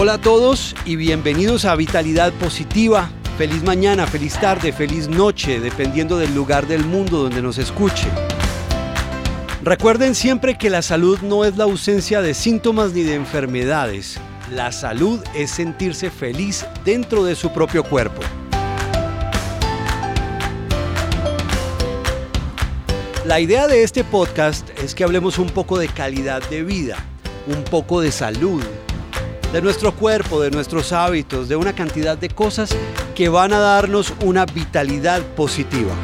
Hola a todos y bienvenidos a Vitalidad Positiva. Feliz mañana, feliz tarde, feliz noche, dependiendo del lugar del mundo donde nos escuche. Recuerden siempre que la salud no es la ausencia de síntomas ni de enfermedades. La salud es sentirse feliz dentro de su propio cuerpo. La idea de este podcast es que hablemos un poco de calidad de vida, un poco de salud, de nuestro cuerpo, de nuestros hábitos, de una cantidad de cosas que van a darnos una vitalidad positiva.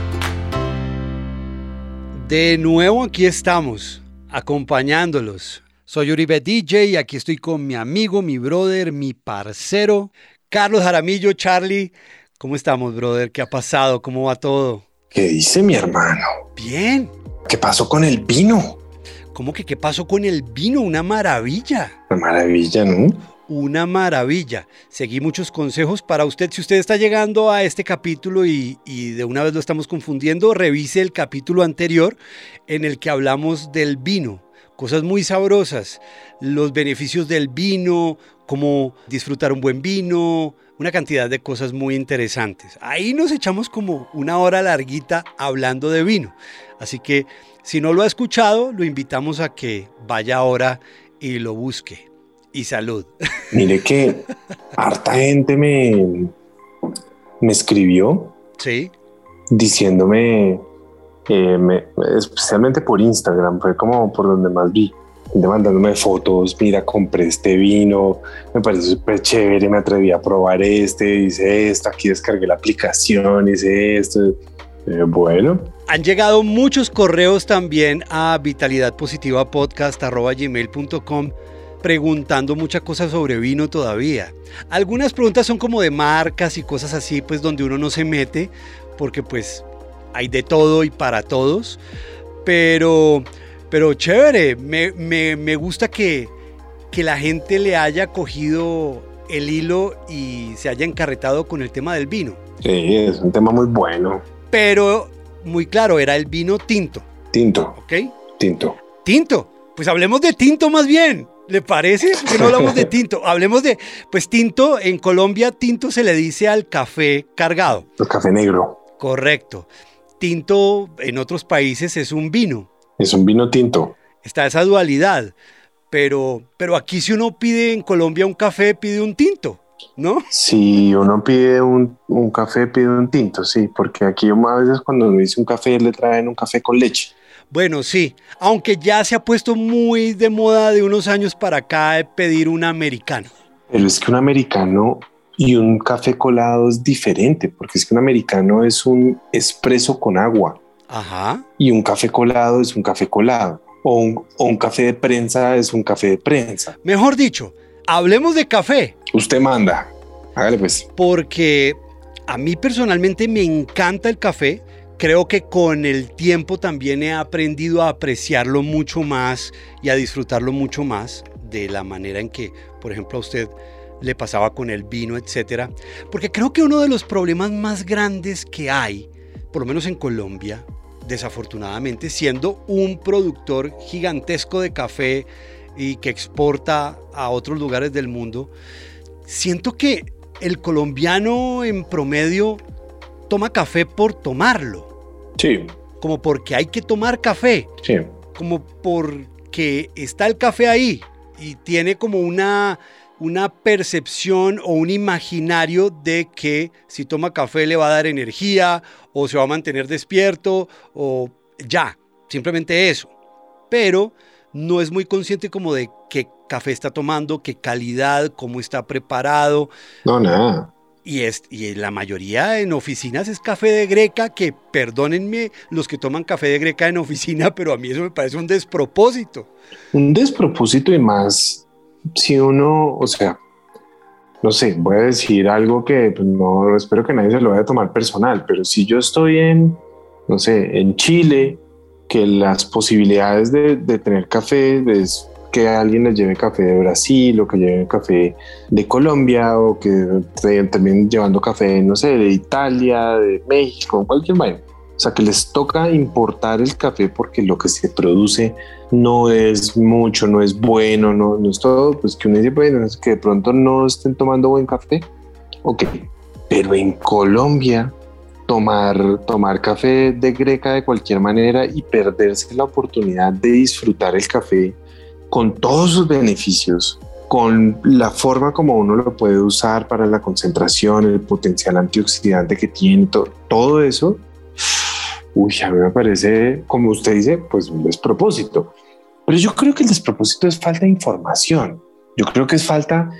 De nuevo aquí estamos, acompañándolos. Soy Uribe DJ y aquí estoy con mi amigo, mi brother, mi parcero, Carlos Jaramillo. Charlie, ¿cómo estamos, brother? ¿Qué ha pasado? ¿Cómo va todo? ¿Qué dice mi hermano? Bien. ¿Qué pasó con el vino? ¿Cómo que qué pasó con el vino? Una maravilla. Una maravilla, ¿no? Una maravilla. Seguí muchos consejos para usted. Si usted está llegando a este capítulo y, y, de una vez lo estamos confundiendo, revise el capítulo anterior en el que hablamos del vino. Cosas muy sabrosas. Los beneficios del vino, cómo disfrutar un buen vino, una cantidad de cosas muy interesantes. Ahí nos echamos como una hora larguita hablando de vino. Así que si no lo ha escuchado, lo invitamos a que vaya ahora y lo busque. Y salud. Mire que harta gente me, me escribió. Sí. Diciéndome, eh, me, especialmente por Instagram, fue como por donde más vi mandándome fotos, mira, compré este vino, me parece súper chévere, me atreví a probar este, hice esto, aquí descargué la aplicación, hice esto. Eh, bueno. Han llegado muchos correos también a vitalidadpositivapodcast.gmail.com preguntando muchas cosas sobre vino todavía. Algunas preguntas son como de marcas y cosas así, pues donde uno no se mete, porque pues hay de todo y para todos. Pero pero chévere, me, me, me gusta que, que la gente le haya cogido el hilo y se haya encarretado con el tema del vino. Sí, es un tema muy bueno. Pero muy claro, era el vino tinto. Tinto. ¿Ok? Tinto. Tinto. Pues hablemos de tinto más bien. ¿Le parece? Que no hablamos de tinto. Hablemos de, pues tinto, en Colombia tinto se le dice al café cargado. El café negro. Correcto. Tinto en otros países es un vino. Es un vino tinto. Está esa dualidad. Pero, pero aquí si uno pide en Colombia un café, pide un tinto, ¿no? Si uno pide un, un café, pide un tinto, sí, porque aquí a veces cuando uno dice un café le traen un café con leche. Bueno, sí, aunque ya se ha puesto muy de moda de unos años para acá pedir un americano. Pero es que un americano y un café colado es diferente, porque es que un americano es un espresso con agua. Ajá. Y un café colado es un café colado. O un, o un, café de prensa es un café de prensa. Mejor dicho, hablemos de café. Usted manda. Hágale pues. Porque a mí personalmente me encanta el café. Creo que con el tiempo también he aprendido a apreciarlo mucho más y a disfrutarlo mucho más de la manera en que, por ejemplo, a usted le pasaba con el vino, etcétera. Porque creo que uno de los problemas más grandes que hay, por lo menos en Colombia, desafortunadamente, siendo un productor gigantesco de café y que exporta a otros lugares del mundo, siento que el colombiano en promedio toma café por tomarlo. Sí. Como porque hay que tomar café. Sí. Como porque está el café ahí y tiene como una una percepción o un imaginario de que si toma café le va a dar energía o se va a mantener despierto o ya, simplemente eso. Pero no es muy consciente como de qué café está tomando, qué calidad, cómo está preparado. No, nada. Y, es, y la mayoría en oficinas es café de greca, que perdónenme los que toman café de greca en oficina, pero a mí eso me parece un despropósito. Un despropósito y más si uno, o sea, no sé, voy a decir algo que pues, no espero que nadie se lo vaya a tomar personal, pero si yo estoy en, no sé, en Chile, que las posibilidades de, de tener café es que alguien les lleve café de Brasil o que lleve café de Colombia o que también llevando café, no sé, de Italia, de México, cualquier país. O sea, que les toca importar el café porque lo que se produce no es mucho, no es bueno, no, no es todo, pues que uno dice, bueno, es que de pronto no estén tomando buen café. Ok, pero en Colombia tomar, tomar café de greca de cualquier manera y perderse la oportunidad de disfrutar el café con todos sus beneficios, con la forma como uno lo puede usar para la concentración, el potencial antioxidante que tiene, todo eso, uy, a mí me parece, como usted dice, pues un despropósito. Pero yo creo que el despropósito es falta de información. Yo creo que es falta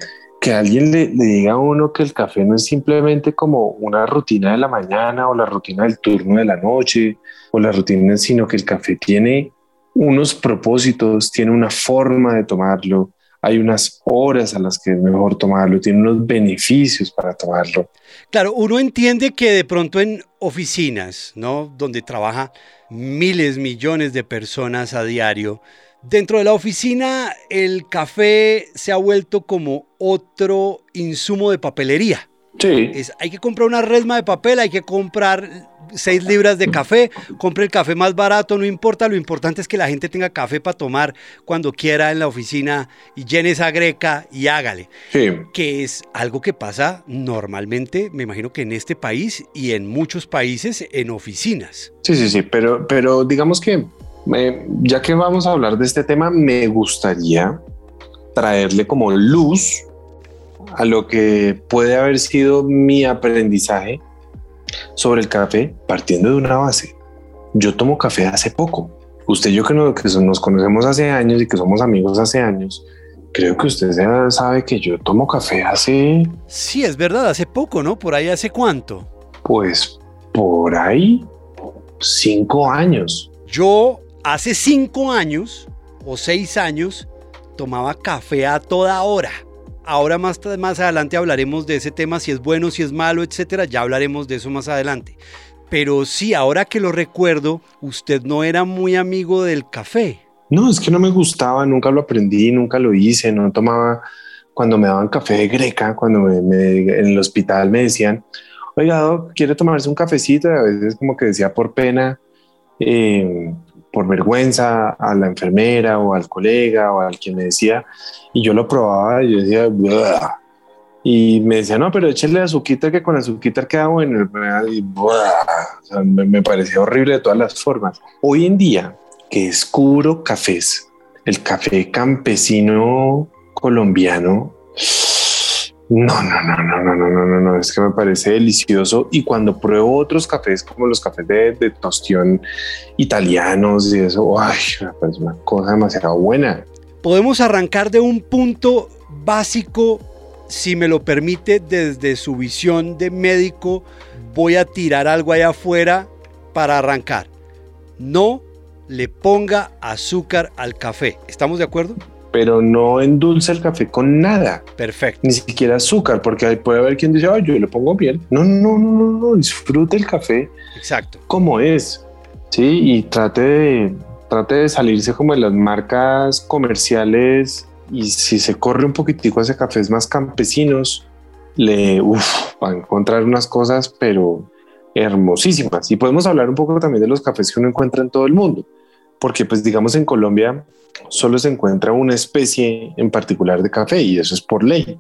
que alguien le, diga a uno que el café no es simplemente como una rutina de la mañana o la rutina del turno de la noche o la rutina, sino que el café tiene unos propósitos, tiene una forma de tomarlo, hay unas horas a las que es mejor tomarlo, tiene unos beneficios para tomarlo. Claro, uno entiende que de pronto en oficinas, ¿no? Donde trabaja miles, millones de personas a diario, Dentro de la oficina, el café se ha vuelto como otro insumo de papelería. Sí. hay que comprar una resma de papel, hay que comprar seis libras de café, compre el café más barato, no importa, lo importante es que la gente tenga café para tomar cuando quiera en la oficina y llene esa greca y hágale. Sí. Que es algo que pasa normalmente, me imagino que en este país y en muchos países en oficinas. Sí, sí, sí, pero, pero digamos que ya que vamos a hablar de este tema, me gustaría traerle como luz a lo que puede haber sido mi aprendizaje sobre el café partiendo de una base. Yo tomo café hace poco. Usted y yo que, que nos conocemos hace años y que somos amigos hace años, creo que usted ya sabe que yo tomo café hace... Sí, es verdad, hace poco, ¿no? Por ahí hace cuánto. Pues por ahí cinco años. Yo Hace cinco años o seis años tomaba café a toda hora. Ahora más, más adelante hablaremos de ese tema, si es bueno, si es malo, etcétera. Ya hablaremos de eso más adelante. Pero sí, ahora que lo recuerdo, usted no era muy amigo del café. No, es que no me gustaba, nunca lo aprendí, nunca lo hice, no tomaba. Cuando me daban café de greca, cuando en el hospital me decían, oiga, ¿quiere tomarse un cafecito? a veces como que decía por pena, eh, por vergüenza a la enfermera o al colega o al quien me decía, y yo lo probaba y yo decía, y me decía, no, pero échale azuquita que con azuquita queda bueno, y me, me parecía horrible de todas las formas. Hoy en día, que descubro cafés, el café campesino colombiano, no, no, no, no, no, no, no, no, no, es que me parece delicioso y cuando pruebo otros cafés como los cafés de, de tostión italianos y eso, ay, parece una cosa demasiado buena. Podemos arrancar de un punto básico, si me lo permite, desde su visión de médico, voy a tirar algo allá afuera para arrancar. No le ponga azúcar al café. ¿Estamos de acuerdo? Pero no endulce el café con nada. Perfecto. Ni siquiera azúcar, porque ahí puede haber quien dice, ay, yo le pongo miel. No, no, no, no, no, disfrute el café. Exacto. Como es. Sí, y trate de, trate de salirse como de las marcas comerciales y si se corre un poquitico hacia cafés más campesinos, le uf, va a encontrar unas cosas, pero hermosísimas. Y podemos hablar un poco también de los cafés que uno encuentra en todo el mundo, porque pues digamos en Colombia solo se encuentra una especie en particular de café y eso es por ley.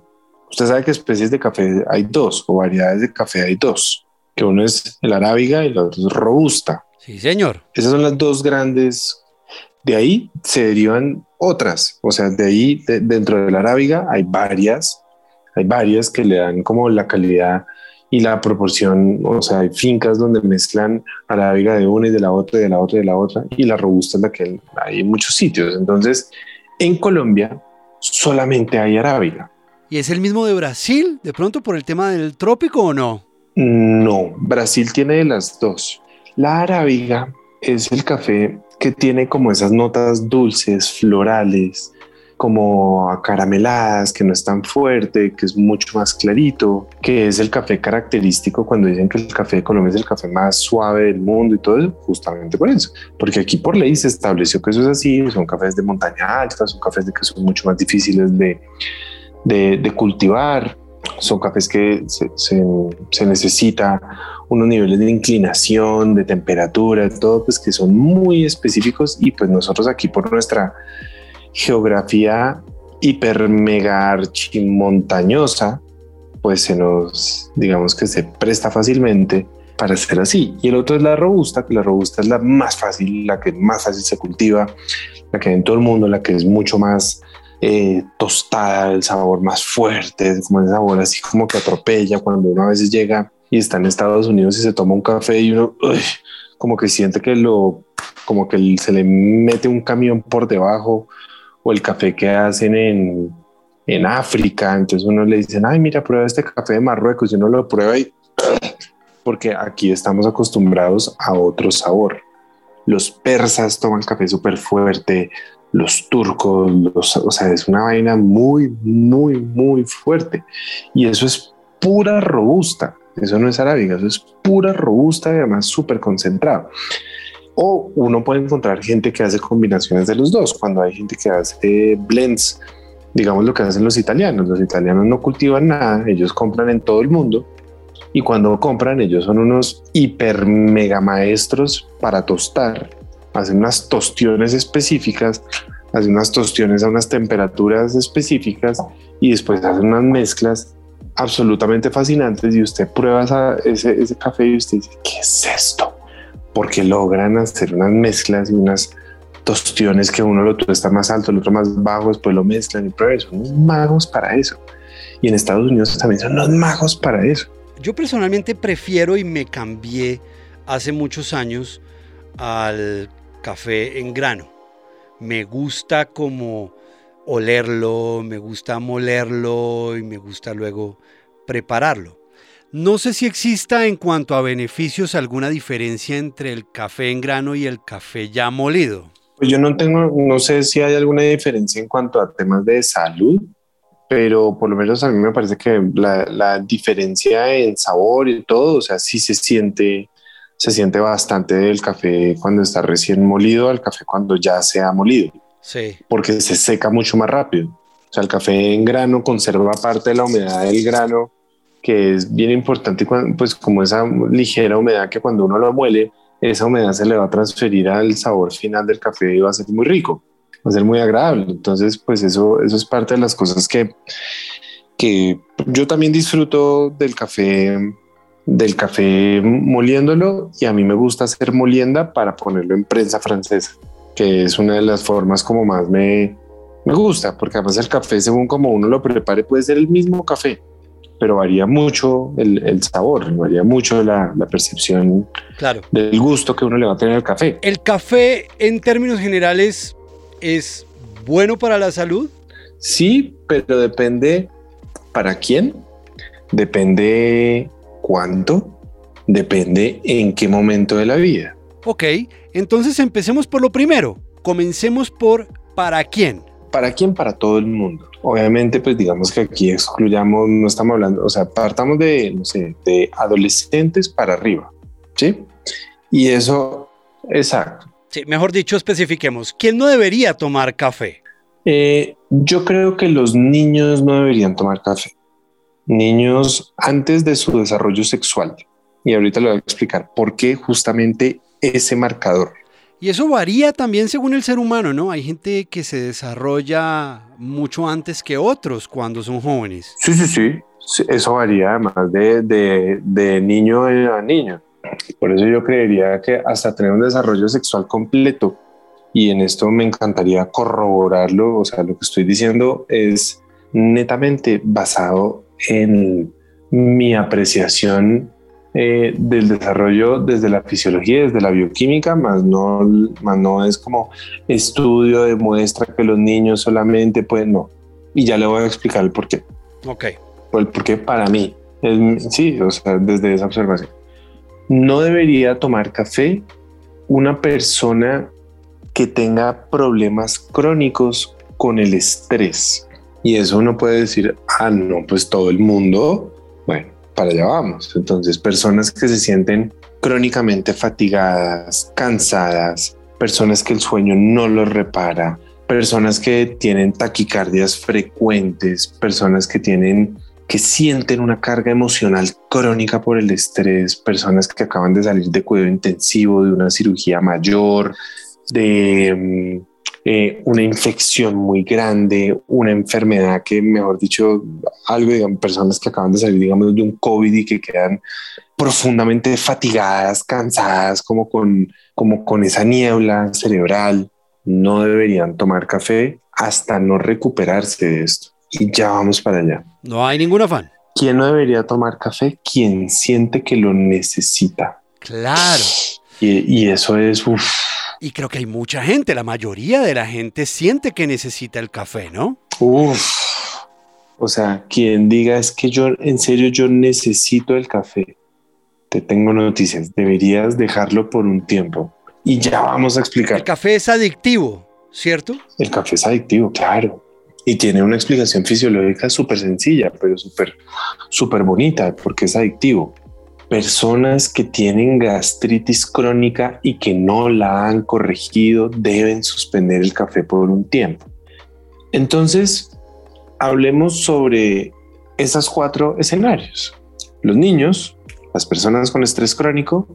Usted sabe que especies de café hay dos o variedades de café hay dos, que uno es el arábiga y el otro es robusta. Sí, señor. Esas son las dos grandes. De ahí se derivan otras, o sea, de ahí dentro de la arábiga hay varias, hay varias que le dan como la calidad y la proporción, o sea, hay fincas donde mezclan arábiga de una y de la otra y de la otra y de la otra, y la robusta es la que hay en muchos sitios. Entonces, en Colombia solamente hay arábiga. ¿Y es el mismo de Brasil, de pronto por el tema del trópico o no? No, Brasil tiene de las dos. La arábiga es el café que tiene como esas notas dulces, florales, como acarameladas, que no es tan fuerte, que es mucho más clarito, que es el café característico cuando dicen que el café de Colombia es el café más suave del mundo y todo eso, justamente por eso, porque aquí por ley se estableció que eso es así, son cafés de montaña alta, son cafés de que son mucho más difíciles de, de, cultivar, son cafés que se, se, se necesita unos niveles de inclinación, de temperatura, todo, pues que son muy específicos y pues nosotros aquí por nuestra geografía hiper mega archimontañosa, pues se nos, digamos que se presta fácilmente para ser así. Y el otro es la robusta, que la robusta es la más fácil, la que más fácil se cultiva, la que hay en todo el mundo, la que es mucho más eh, tostada, el sabor más fuerte, como el sabor así como que atropella cuando uno a veces llega y está en Estados Unidos y se toma un café y uno como que siente que lo, como que se le mete un camión por debajo o el café que hacen en, en África. Entonces uno le dicen, ay, mira, prueba este café de Marruecos y uno lo prueba y porque aquí estamos acostumbrados a otro sabor. Los persas toman café súper fuerte, los turcos, o sea, es una vaina muy, muy, muy fuerte. Y eso es pura robusta. Eso no es arábiga, eso es pura robusta y además súper concentrado. O uno puede encontrar gente que hace combinaciones de los dos. Cuando hay gente que hace blends, digamos lo que hacen los italianos. Los italianos no cultivan nada, ellos compran en todo el mundo. Y cuando compran, ellos son unos hiper mega maestros para tostar hacen unas tostiones específicas, hacen unas tostiones a unas temperaturas específicas y después hacen unas mezclas absolutamente fascinantes y usted prueba ese, ese café y usted dice, ¿qué es esto? Porque logran hacer unas mezclas y unas tostiones que uno lo está más alto, el otro más bajo, después lo mezclan y prueban, son unos magos para eso. Y en Estados Unidos también son unos magos para eso. Yo personalmente prefiero y me cambié hace muchos años al café en grano. Me gusta como olerlo, me gusta molerlo y me gusta luego prepararlo. No sé si exista en cuanto a beneficios alguna diferencia entre el café en grano y el café ya molido. Pues yo no tengo, no sé si hay alguna diferencia en cuanto a temas de salud, pero por lo menos a mí me parece que la, la diferencia en sabor y todo, o sea, sí se siente se siente bastante el café cuando está recién molido al café cuando ya se ha molido. Sí. Porque se seca mucho más rápido. O sea, el café en grano conserva parte de la humedad del grano, que es bien importante, pues como esa ligera humedad que cuando uno lo muele, esa humedad se le va a transferir al sabor final del café y va a ser muy rico, va a ser muy agradable. Entonces, pues eso, eso es parte de las cosas que, que yo también disfruto del café del café moliéndolo y a mí me gusta hacer molienda para ponerlo en prensa francesa, que es una de las formas como más me, me gusta, porque además el café según como uno lo prepare puede ser el mismo café, pero varía mucho el, el sabor, varía mucho la, la, percepción claro. del gusto que uno le va a tener al café. ¿El café en términos generales es bueno para la salud? Sí, pero depende para quién, depende cuánto depende en qué momento de la vida. Ok, entonces empecemos por lo primero. Comencemos por ¿para quién? ¿Para quién? Para todo el mundo. Obviamente, pues digamos que aquí excluyamos, no estamos hablando, o sea, partamos de, no sé, de adolescentes para arriba, ¿sí? Y eso, exacto. Sí, mejor dicho, especifiquemos, ¿quién no debería tomar café? Eh, yo creo que los niños no deberían tomar café niños antes de su desarrollo sexual. Y ahorita le voy a explicar por qué justamente ese marcador. Y eso varía también según el ser humano, ¿no? Hay gente que se desarrolla mucho antes que otros cuando son jóvenes. Sí, sí, sí. Eso varía además de, de, de niño a niño. Por eso yo creería que hasta tener un desarrollo sexual completo, y en esto me encantaría corroborarlo, o sea, lo que estoy diciendo es netamente basado en mi apreciación eh, del desarrollo desde la fisiología, desde la bioquímica, más no, más no es como estudio demuestra que los niños solamente pueden, no. Y ya le voy a explicar el por qué. Ok. El por qué para mí. sí, o sea, desde esa observación. No debería tomar café una persona que tenga problemas crónicos con el estrés. Y eso uno puede decir, ah, no, pues todo el mundo, para allá vamos. Entonces, personas que se sienten crónicamente fatigadas, cansadas, personas que el sueño no los repara, personas que tienen taquicardias frecuentes, personas que tienen que sienten una carga emocional crónica por el estrés, personas que acaban de salir de cuidado intensivo, de una cirugía mayor, de mm, eh, una infección muy grande, una enfermedad que, mejor dicho, algo, digamos, personas que acaban de salir, digamos, de un COVID y que quedan profundamente fatigadas, cansadas, como con, como con esa niebla cerebral, no deberían tomar café hasta no recuperarse de esto. Y ya vamos para allá. No hay ningún afán. ¿Quién no debería tomar café? Quien siente que lo necesita. Claro. Y, eso es, uff, y creo que hay mucha gente, la mayoría de la gente siente que necesita el café, ¿no? Uf. O sea, quien diga es que yo, en serio, yo necesito el café. Te tengo noticias. Deberías dejarlo por un tiempo. Y ya vamos a explicar. El café es adictivo, ¿cierto? El café es adictivo, claro. Y tiene una explicación fisiológica súper sencilla, pero súper, súper bonita, porque es adictivo personas que tienen gastritis crónica y que no la han corregido deben suspender el café por un tiempo. Entonces, hablemos sobre esos cuatro escenarios. Los niños, las personas con estrés crónico,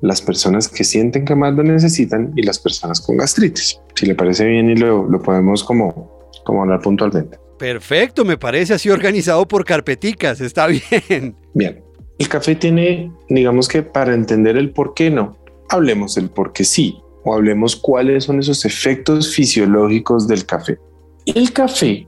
las personas que sienten que más lo necesitan y las personas con gastritis. Si le parece bien y lo, lo podemos como, como hablar puntualmente. Perfecto, me parece así organizado por carpeticas, está bien. Bien, el café tiene, digamos que para entender el por qué no, hablemos del por qué sí o hablemos cuáles son esos efectos fisiológicos del café. El café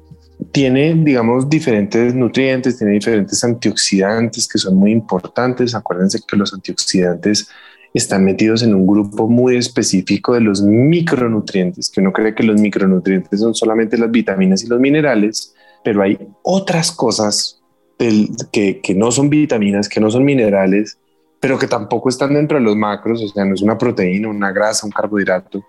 tiene, digamos, diferentes nutrientes, tiene diferentes antioxidantes que son muy importantes. Acuérdense que los antioxidantes están metidos en un grupo muy específico de los micronutrientes, que uno cree que los micronutrientes son solamente las vitaminas y los minerales, pero hay otras cosas que, que no son vitaminas, que no son minerales, pero que tampoco están dentro de los macros, o sea, no es una proteína, una grasa, un carbohidrato,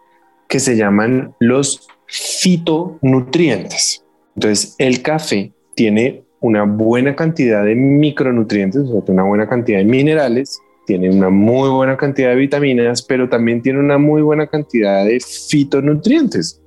que se llaman los fitonutrientes. Entonces, el café tiene una buena cantidad de micronutrientes, o sea, una buena cantidad de minerales, tiene una muy buena cantidad de vitaminas, pero también tiene una muy buena cantidad de fitonutrientes.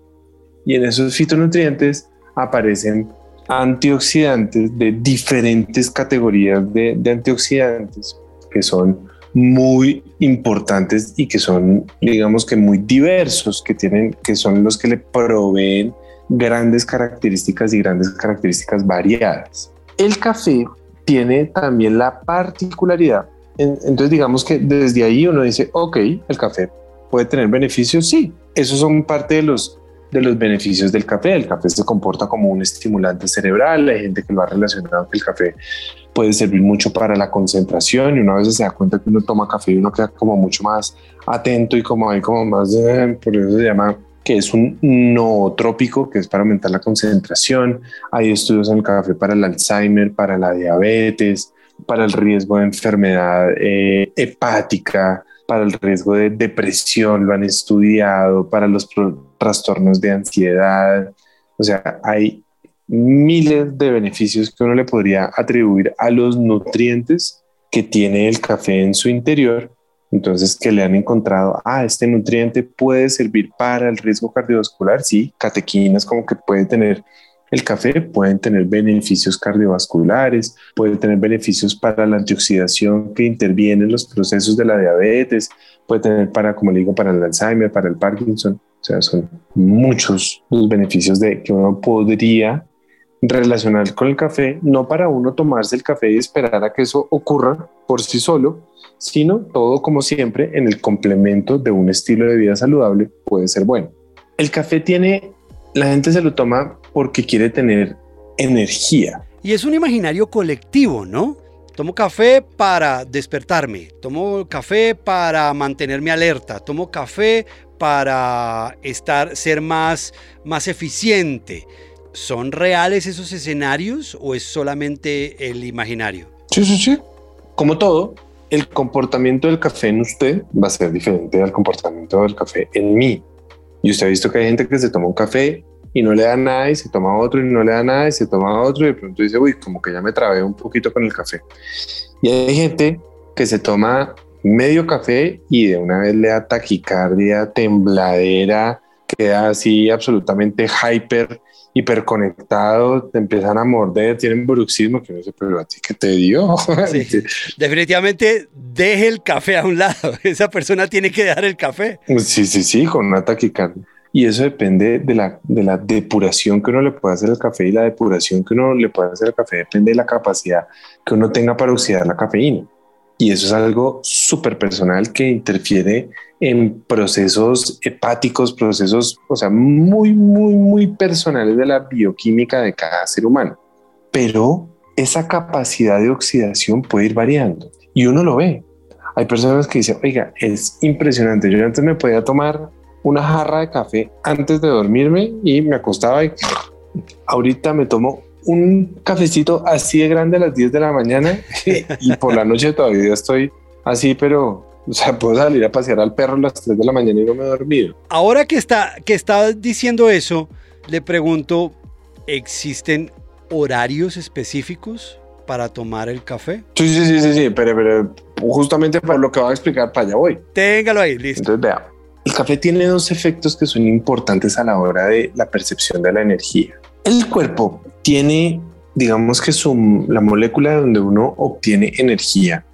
Y en esos fitonutrientes aparecen antioxidantes de diferentes categorías de, antioxidantes que son muy importantes y que son, digamos que muy diversos, que tienen, que son los que le proveen grandes características y grandes características variadas. El café tiene también la particularidad, entonces digamos que desde ahí uno dice, ok, el café puede tener beneficios, sí, esos son parte de los de los beneficios del café. El café se comporta como un estimulante cerebral. Hay gente que lo ha relacionado que el café puede servir mucho para la concentración y una vez se da cuenta que uno toma café y uno queda como mucho más atento y como hay como más, eh, por eso se llama que es un nootrópico, que es para aumentar la concentración. Hay estudios en el café para el Alzheimer, para la diabetes, para el riesgo de enfermedad eh, hepática, para el riesgo de depresión, lo han estudiado, para los trastornos de ansiedad. O sea, hay miles de beneficios que uno le podría atribuir a los nutrientes que tiene el café en su interior. Entonces, que le han encontrado, ah, este nutriente puede servir para el riesgo cardiovascular, sí, catequinas como que puede tener el café puede tener beneficios cardiovasculares, puede tener beneficios para la antioxidación que interviene en los procesos de la diabetes, puede tener para, como le digo, para el Alzheimer, para el Parkinson. O sea, son muchos los beneficios de que uno podría relacionar con el café, no para uno tomarse el café y esperar a que eso ocurra por sí solo, sino todo como siempre en el complemento de un estilo de vida saludable puede ser bueno. El café tiene la gente se lo toma porque quiere tener energía. Y es un imaginario colectivo, ¿no? Tomo café para despertarme, tomo café para mantenerme alerta, tomo café para estar, ser más, más eficiente. ¿Son reales esos escenarios o es solamente el imaginario? Sí, sí, sí. Como todo, el comportamiento del café en usted va a ser diferente al comportamiento del café en mí. Y usted ha visto que hay gente que se toma un café y no le da nada y se toma otro y no le da nada y se toma otro y de pronto dice, uy, como que ya me trabé un poquito con el café. Y hay gente que se toma medio café y de una vez le da taquicardia, tembladera, queda así absolutamente hyper, hiperconectado, te empiezan a morder, tienen bruxismo, que no sé, pero a ti que te dio. definitivamente deje el café a un lado. Esa persona tiene que dejar el café. Sí, sí, sí, con una taquicardia. Y eso depende de la, de la depuración que uno le puede hacer al café y la depuración que uno le puede hacer al café depende de la capacidad que uno tenga para oxidar la cafeína. Y eso es algo súper personal que interfiere en procesos hepáticos, procesos, o sea, muy, muy, muy personales de la bioquímica de cada ser humano. Pero esa capacidad de oxidación puede ir variando y uno lo ve. Hay personas que dicen, oiga, es impresionante. Yo antes me podía tomar una jarra de café antes de dormirme y me acostaba y ahorita me tomo un cafecito así de grande a las 10 de la mañana y por la noche todavía estoy así, pero o sea, puedo salir a pasear al perro a las 3 de la mañana y no me he dormido. Ahora que está, que está diciendo eso, le pregunto, ¿existen horarios específicos para tomar el café? Sí, sí, sí, sí, sí, pero, pero justamente para lo que voy a explicar, para allá voy. Téngalo ahí, listo. Entonces, vea, el café tiene dos efectos que son importantes a la hora de la percepción de la energía. El cuerpo tiene, digamos que su, la molécula donde uno obtiene energía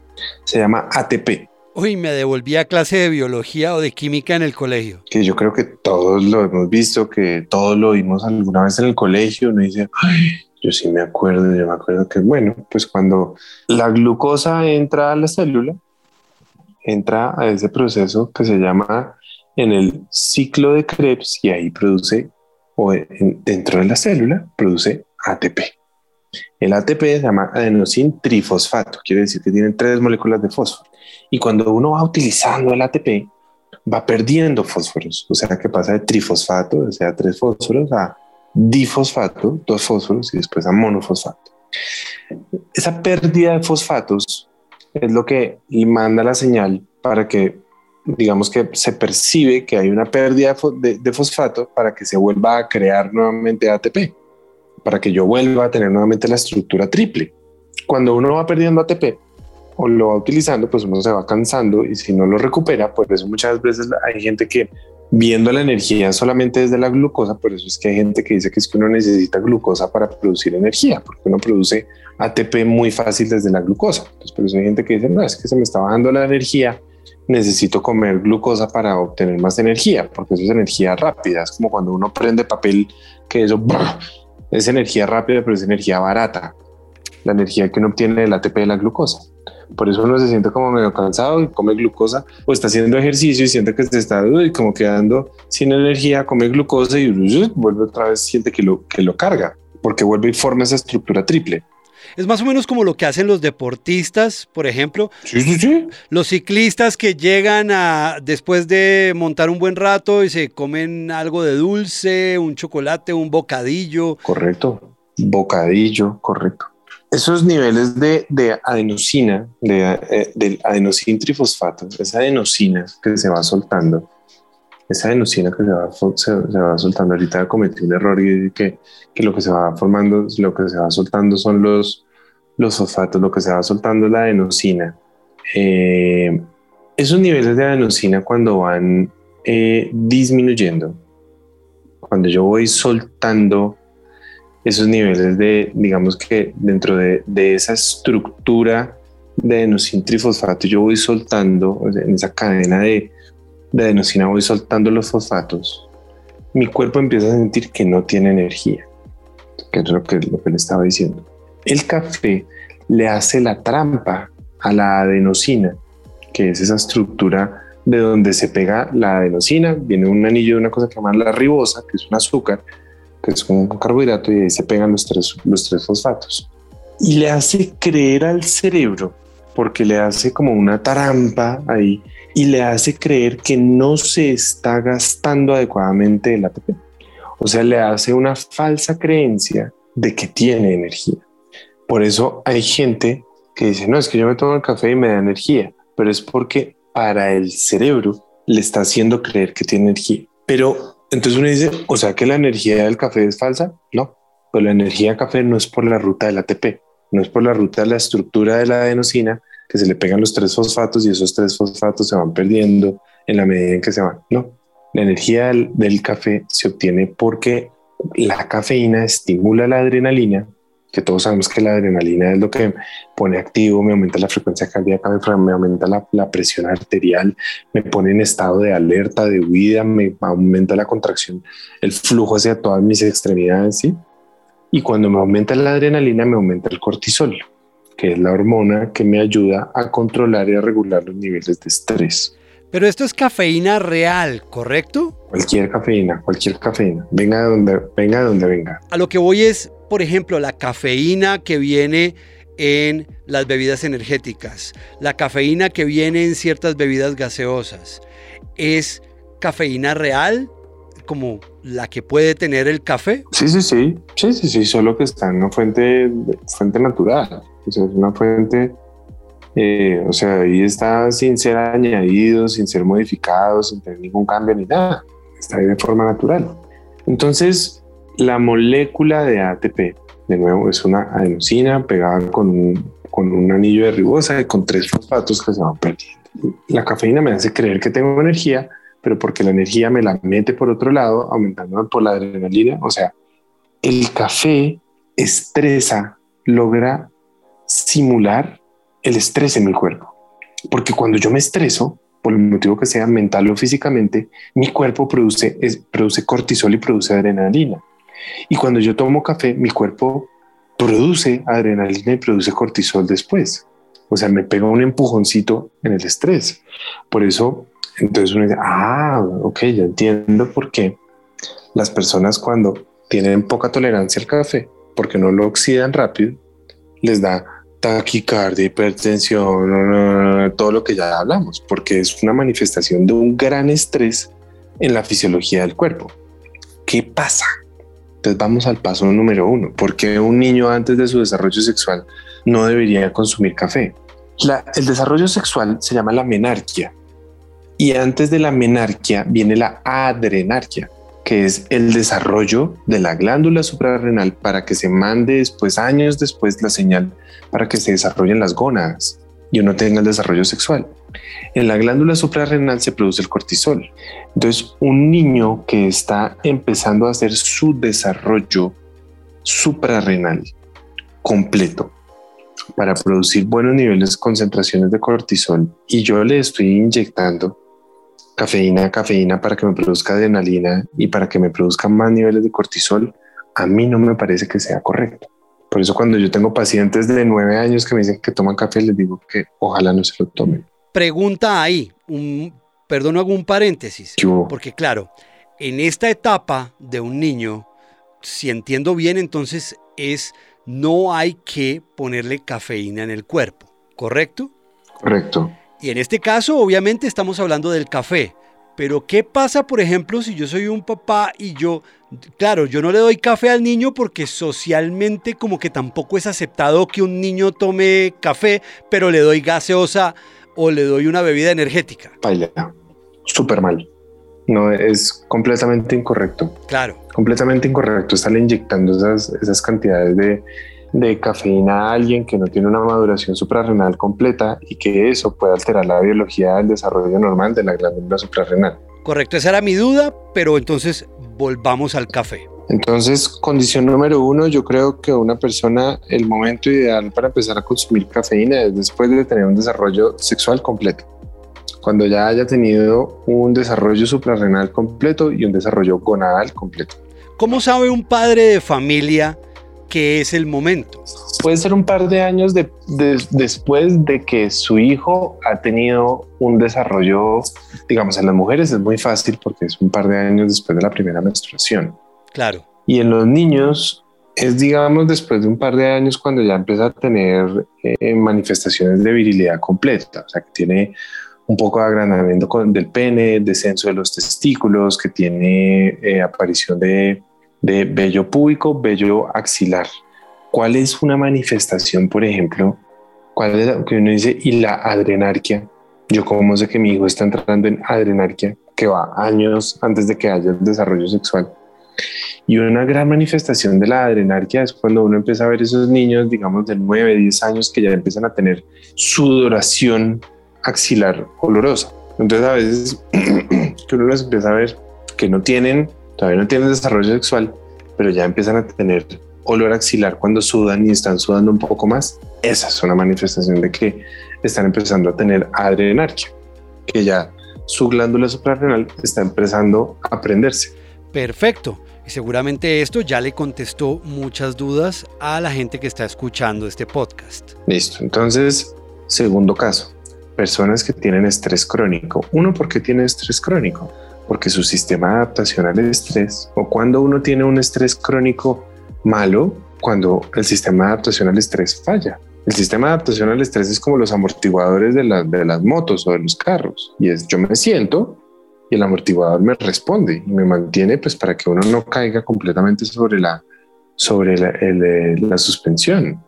se llama ATP. Uy, me devolví a clase de biología o de química en el colegio. Que yo creo que todos lo hemos visto, que todos lo vimos alguna vez en el colegio. Uno dice, Ay, yo sí me acuerdo, yo me acuerdo que, bueno, pues cuando la glucosa entra a la célula, entra a ese proceso que se llama en el ciclo de Krebs y ahí produce, o dentro de la célula, produce ATP. El ATP se llama adenosín trifosfato, quiere decir que tiene tres moléculas de fósforo. Y cuando uno va utilizando el ATP, va perdiendo fósforos, o sea que pasa de trifosfato, o sea, tres fósforos, a difosfato, dos fósforos y después a monofosfato. Esa pérdida de fosfatos es lo que manda la señal para que digamos que se percibe que hay una pérdida de, fosfato para que se vuelva a crear nuevamente ATP, para que yo vuelva a tener nuevamente la estructura triple. Cuando uno va perdiendo ATP o lo va utilizando, pues uno se va cansando y si no lo recupera, por eso muchas veces hay gente que viendo la energía solamente desde la glucosa, por eso es que hay gente que dice que es que uno necesita glucosa para producir energía, porque uno produce ATP muy fácil desde la glucosa. Entonces, por eso hay gente que dice, no, es que se me está bajando la energía necesito comer glucosa para obtener más energía, porque eso es energía rápida. Es como cuando uno prende papel, que eso es energía rápida, pero es energía barata. La energía que uno obtiene del ATP de la glucosa. Por eso uno se siente como medio cansado y come glucosa o está haciendo ejercicio y siente que se está como quedando sin energía, come glucosa y vuelve otra vez, siente que lo, que lo carga, porque vuelve y forma esa estructura triple. Es más o menos como lo que hacen los deportistas, por ejemplo. Sí, sí, sí. Los ciclistas que llegan a después de montar un buen rato y se comen algo de dulce, un chocolate, un bocadillo. Correcto. Bocadillo, correcto. Esos niveles de, adenosina, de, eh, del adenosín trifosfato, esa adenosina que se va soltando, esa adenosina que se va, se, va soltando, ahorita cometí un error y que, que lo que se va formando, lo que se va soltando son los, los fosfatos, lo que se va soltando es la adenosina. Eh, esos niveles de adenosina cuando van eh, disminuyendo, cuando yo voy soltando esos niveles de, digamos que dentro de, de esa estructura de adenosina trifosfato, yo voy soltando en esa cadena de, de adenosina voy soltando los fosfatos, mi cuerpo empieza a sentir que no tiene energía, que es lo que, lo que le estaba diciendo. El café le hace la trampa a la adenosina, que es esa estructura de donde se pega la adenosina, viene un anillo de una cosa que se la ribosa, que es un azúcar, que es un carbohidrato, y ahí se pegan los tres, los tres fosfatos. Y le hace creer al cerebro, porque le hace como una trampa ahí, y le hace creer que no se está gastando adecuadamente el ATP. O sea, le hace una falsa creencia de que tiene energía. Por eso hay gente que dice, no, es que yo me tomo el café y me da energía, pero es porque para el cerebro le está haciendo creer que tiene energía. Pero entonces uno dice, o sea que la energía del café es falsa. No, pero la energía del café no es por la ruta del ATP, no es por la ruta de la estructura de la adenosina, que se le pegan los tres fosfatos y esos tres fosfatos se van perdiendo en la medida en que se van. No, La energía del, café se obtiene porque la cafeína estimula la adrenalina, que todos sabemos que la adrenalina es lo que pone activo, me aumenta la frecuencia cardíaca, me aumenta la, la, presión arterial, me pone en estado de alerta, de huida, me aumenta la contracción, el flujo hacia todas mis extremidades, ¿sí? Y cuando me aumenta la adrenalina, me aumenta el cortisol, que es la hormona que me ayuda a controlar y a regular los niveles de estrés. Pero esto es cafeína real, ¿correcto? Cualquier cafeína, cualquier cafeína, venga de donde venga, de donde venga. A lo que voy es, por ejemplo, la cafeína que viene en las bebidas energéticas, la cafeína que viene en ciertas bebidas gaseosas, ¿es cafeína real como la que puede tener el café? Sí, sí, sí, sí, sí, sí, solo que está en una fuente, fuente natural, es una fuente eh, o sea, ahí está sin ser añadido, sin ser modificado, sin tener ningún cambio ni nada. Está ahí de forma natural. Entonces, la molécula de ATP, de nuevo, es una adenosina pegada con un, anillo de ribosa y con tres fosfatos que se van perdiendo. La cafeína me hace creer que tengo energía, pero porque la energía me la mete por otro lado, aumentando por la adrenalina. O sea, el café estresa, logra simular el estrés en mi cuerpo. Porque cuando yo me estreso, por el motivo que sea mental o físicamente, mi cuerpo produce cortisol y produce adrenalina. Y cuando yo tomo café, mi cuerpo produce adrenalina y produce cortisol después. O sea, me pega un empujoncito en el estrés. Por eso, entonces uno dice, ah, ok, ya entiendo por qué las personas cuando tienen poca tolerancia al café, porque no lo oxidan rápido, les da taquicardia, hipertensión, todo lo que ya hablamos, porque es una manifestación de un gran estrés en la fisiología del cuerpo. ¿Qué pasa? Entonces vamos al paso número uno. ¿Por qué un niño antes de su desarrollo sexual no debería consumir café? el desarrollo sexual se llama la menarquia y antes de la menarquia viene la adrenarquia que es el desarrollo de la glándula suprarrenal para que se mande después, años después, la señal para que se desarrollen las gónadas y uno tenga el desarrollo sexual. En la glándula suprarrenal se produce el cortisol. Entonces, un niño que está empezando a hacer su desarrollo suprarrenal completo para producir buenos niveles concentraciones de cortisol y yo le estoy inyectando cafeína, cafeína para que me produzca adrenalina y para que me produzca más niveles de cortisol, a mí no me parece que sea correcto. Por eso cuando yo tengo pacientes de nueve años que me dicen que toman café, les digo que ojalá no se lo tomen. Pregunta ahí, un, perdón, hago un paréntesis, porque claro, en esta etapa de un niño, si entiendo bien, entonces es no hay que ponerle cafeína en el cuerpo, ¿correcto? Correcto. Y en este caso, obviamente, estamos hablando del café. Pero ¿qué pasa, por ejemplo, si yo soy un papá y yo, claro, yo no le doy café al niño porque socialmente como que tampoco es aceptado que un niño tome café, pero le doy gaseosa o le doy una bebida energética? Vaya, súper mal. No, es completamente incorrecto. Claro. Completamente incorrecto. Estarle inyectando esas, esas cantidades de, de cafeína a alguien que no tiene una maduración suprarrenal completa y que eso puede alterar la biología del desarrollo normal de la glándula suprarrenal. Correcto, esa era mi duda, pero entonces volvamos al café. Entonces, condición número uno, yo creo que una persona, el momento ideal para empezar a consumir cafeína es después de tener un desarrollo sexual completo. Cuando ya haya tenido un desarrollo suprarrenal completo y un desarrollo gonadal completo. ¿Cómo sabe un padre de familia que es el momento. Puede ser un par de años después de que su hijo ha tenido un desarrollo, digamos, en las mujeres es muy fácil porque es un par de años después de la primera menstruación. Claro. Y en los niños es, digamos, después de un par de años cuando ya empieza a tener eh, manifestaciones de virilidad completa, o sea, que tiene un poco de agrandamiento del pene, descenso de los testículos, que tiene eh, aparición de de vello púbico, vello axilar. ¿Cuál es una manifestación, por ejemplo? ¿Cuál es la que uno dice? Y la adrenarquia. Yo cómo sé que mi hijo está entrando en adrenarquia, que va años antes de que haya el desarrollo sexual. Y una gran manifestación de la adrenarquia es cuando uno empieza a ver esos niños, digamos, de 9, 10 años que ya empiezan a tener sudoración axilar olorosa. Entonces a veces que uno los empieza a ver que no tienen, todavía no tienen desarrollo sexual, pero ya empiezan a tener olor axilar cuando sudan y están sudando un poco más, esa es una manifestación de que están empezando a tener adrenarquia, que ya su glándula suprarrenal está empezando a prenderse. Perfecto. Y seguramente esto ya le contestó muchas dudas a la gente que está escuchando este podcast. Listo. Entonces, segundo caso, personas que tienen estrés crónico. Uno, ¿por qué tiene estrés crónico? Porque su sistema de adaptación al estrés, o cuando uno tiene un estrés crónico malo, cuando el sistema de adaptación al estrés falla. El sistema de adaptación al estrés es como los amortiguadores de, de las motos o de los carros. Y es yo me siento y el amortiguador me responde y me mantiene pues para que uno no caiga completamente sobre la, sobre la, eh, suspensión.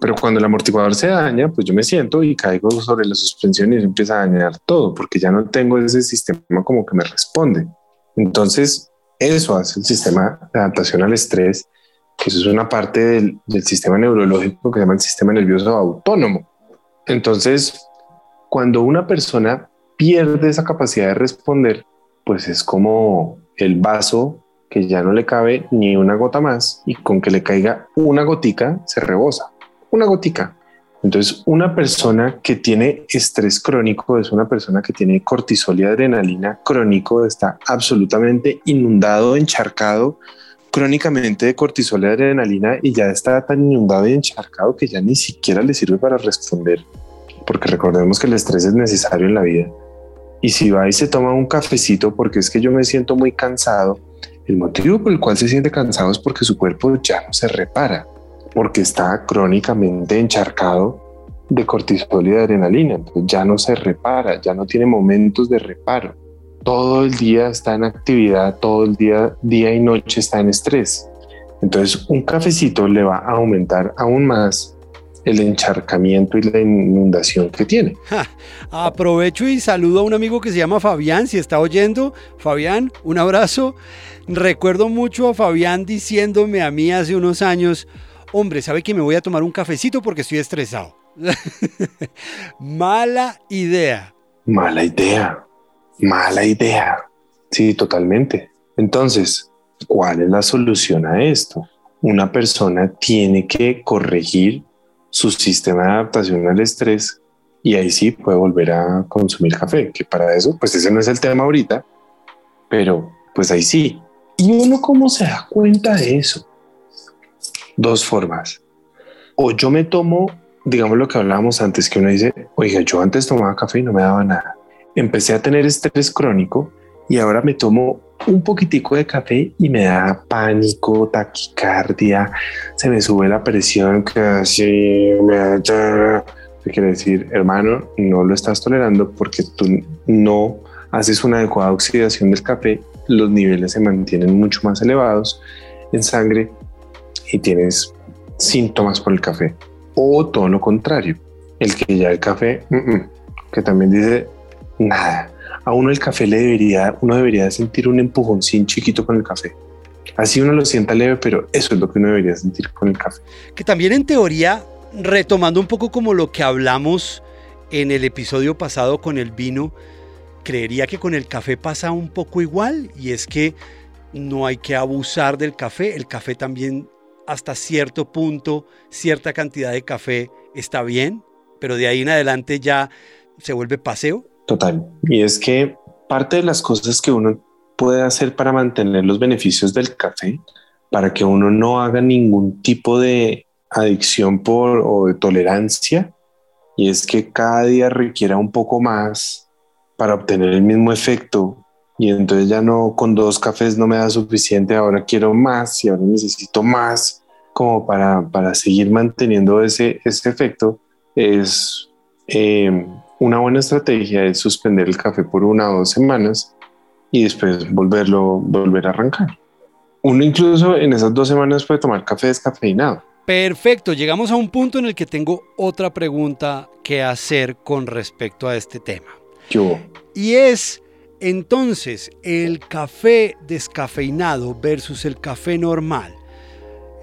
Pero cuando el amortiguador se daña, pues yo me siento y caigo sobre la suspensión y empieza a dañar todo porque ya no tengo ese sistema como que me responde. Entonces, eso hace el sistema de adaptación al estrés que eso es una parte del, sistema neurológico que se llama el sistema nervioso autónomo. Entonces, cuando una persona pierde esa capacidad de responder, pues es como el vaso que ya no le cabe ni una gota más y con que le caiga una gotica se rebosa. Una gotica. Entonces, una persona que tiene estrés crónico es una persona que tiene cortisol y adrenalina crónico, está absolutamente inundado, encharcado crónicamente de cortisol y adrenalina y ya está tan inundado y encharcado que ya ni siquiera le sirve para responder, porque recordemos que el estrés es necesario en la vida. Y si va y se toma un cafecito porque es que yo me siento muy cansado, el motivo por el cual se siente cansado es porque su cuerpo ya no se repara, porque está crónicamente encharcado de cortisol y de adrenalina, entonces ya no se repara, ya no tiene momentos de reparo todo el día está en actividad, todo el día, día y noche está en estrés. Entonces, un cafecito le va a aumentar aún más el encharcamiento y la inundación que tiene. aprovecho y saludo a un amigo que se llama Fabián, si está oyendo. Fabián, un abrazo. Recuerdo mucho a Fabián diciéndome a mí hace unos años, hombre, ¿sabe que me voy a tomar un cafecito porque estoy estresado? Mala idea. Mala idea. Mala idea. Sí, totalmente. Entonces, ¿cuál es la solución a esto? Una persona tiene que corregir su sistema de adaptación al estrés y ahí sí puede volver a consumir café, que para eso, pues ese no es el tema ahorita, pero pues ahí sí. ¿Y uno cómo se da cuenta de eso? Dos formas. O yo me tomo, digamos lo que hablábamos antes, que uno dice, oiga, yo antes tomaba café y no me daba nada empecé a tener estrés crónico y ahora me tomo un poquitico de café y me da pánico, taquicardia, se me sube la presión, casi me. ¿Qué quiere decir, hermano? No lo estás tolerando porque tú no haces una adecuada oxidación del café, los niveles se mantienen mucho más elevados en sangre y tienes síntomas por el café. O todo lo contrario, el que ya el café, que también dice nada. A uno el café le debería, uno debería sentir un empujoncín chiquito con el café. Así uno lo sienta leve, pero eso es lo que uno debería sentir con el café. Que también en teoría, retomando un poco como lo que hablamos en el episodio pasado con el vino, creería que con el café pasa un poco igual y es que no hay que abusar del café. El café también hasta cierto punto, cierta cantidad de café está bien, pero de ahí en adelante ya se vuelve paseo. Total. Y es que parte de las cosas que uno puede hacer para mantener los beneficios del café, para que uno no haga ningún tipo de adicción por o de tolerancia, y es que cada día requiera un poco más para obtener el mismo efecto. Y entonces ya no con dos cafés no me da suficiente, ahora quiero más y ahora necesito más como para, para seguir manteniendo ese, ese efecto. Es eh, una buena estrategia es suspender el café por una o dos semanas y después volverlo, volver a arrancar. Uno incluso en esas dos semanas puede tomar café descafeinado. Perfecto, llegamos a un punto en el que tengo otra pregunta que hacer con respecto a este tema. Yo. Y es, entonces, el café descafeinado versus el café normal.